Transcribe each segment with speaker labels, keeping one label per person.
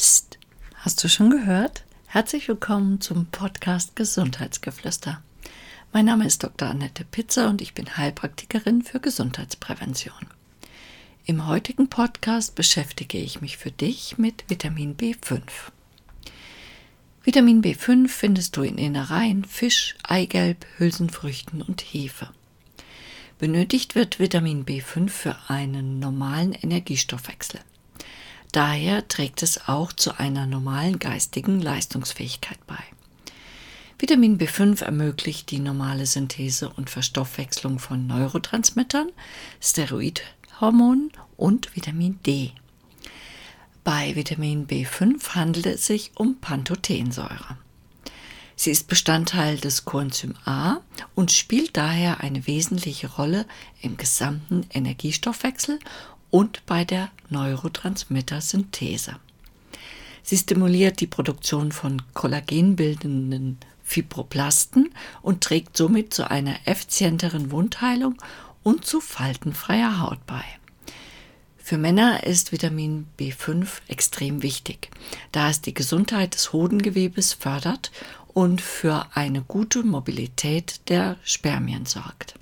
Speaker 1: Psst, hast du schon gehört? Herzlich willkommen zum Podcast Gesundheitsgeflüster. Mein Name ist Dr. Annette Pitzer und ich bin Heilpraktikerin für Gesundheitsprävention. Im heutigen Podcast beschäftige ich mich für dich mit Vitamin B5. Vitamin B5 findest du in Innereien, Fisch, Eigelb, Hülsenfrüchten und Hefe. Benötigt wird Vitamin B5 für einen normalen Energiestoffwechsel. Daher trägt es auch zu einer normalen geistigen Leistungsfähigkeit bei. Vitamin B5 ermöglicht die normale Synthese und Verstoffwechslung von Neurotransmittern, Steroidhormonen und Vitamin D. Bei Vitamin B5 handelt es sich um Pantothensäure. Sie ist Bestandteil des Coenzym A und spielt daher eine wesentliche Rolle im gesamten Energiestoffwechsel und bei der Neurotransmittersynthese. Sie stimuliert die Produktion von kollagenbildenden Fibroplasten und trägt somit zu einer effizienteren Wundheilung und zu faltenfreier Haut bei. Für Männer ist Vitamin B5 extrem wichtig, da es die Gesundheit des Hodengewebes fördert und für eine gute Mobilität der Spermien sorgt.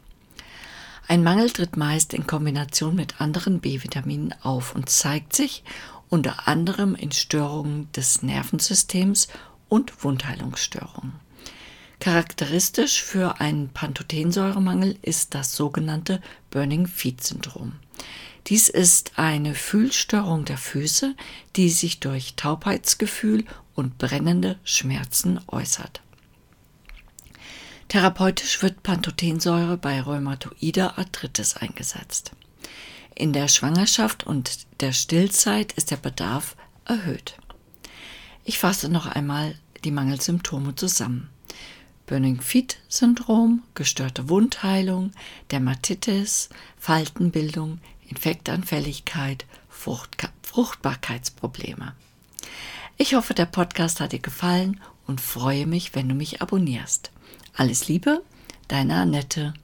Speaker 1: Ein Mangel tritt meist in Kombination mit anderen B-Vitaminen auf und zeigt sich unter anderem in Störungen des Nervensystems und Wundheilungsstörungen. Charakteristisch für einen Pantothensäuremangel ist das sogenannte Burning Feet Syndrom. Dies ist eine Fühlstörung der Füße, die sich durch Taubheitsgefühl und brennende Schmerzen äußert. Therapeutisch wird Pantothensäure bei rheumatoider Arthritis eingesetzt. In der Schwangerschaft und der Stillzeit ist der Bedarf erhöht. Ich fasse noch einmal die Mangelsymptome zusammen. Burning Feet Syndrom, gestörte Wundheilung, Dermatitis, Faltenbildung, Infektanfälligkeit, Frucht Fruchtbarkeitsprobleme. Ich hoffe, der Podcast hat dir gefallen und freue mich, wenn du mich abonnierst. Alles Liebe, deine Annette.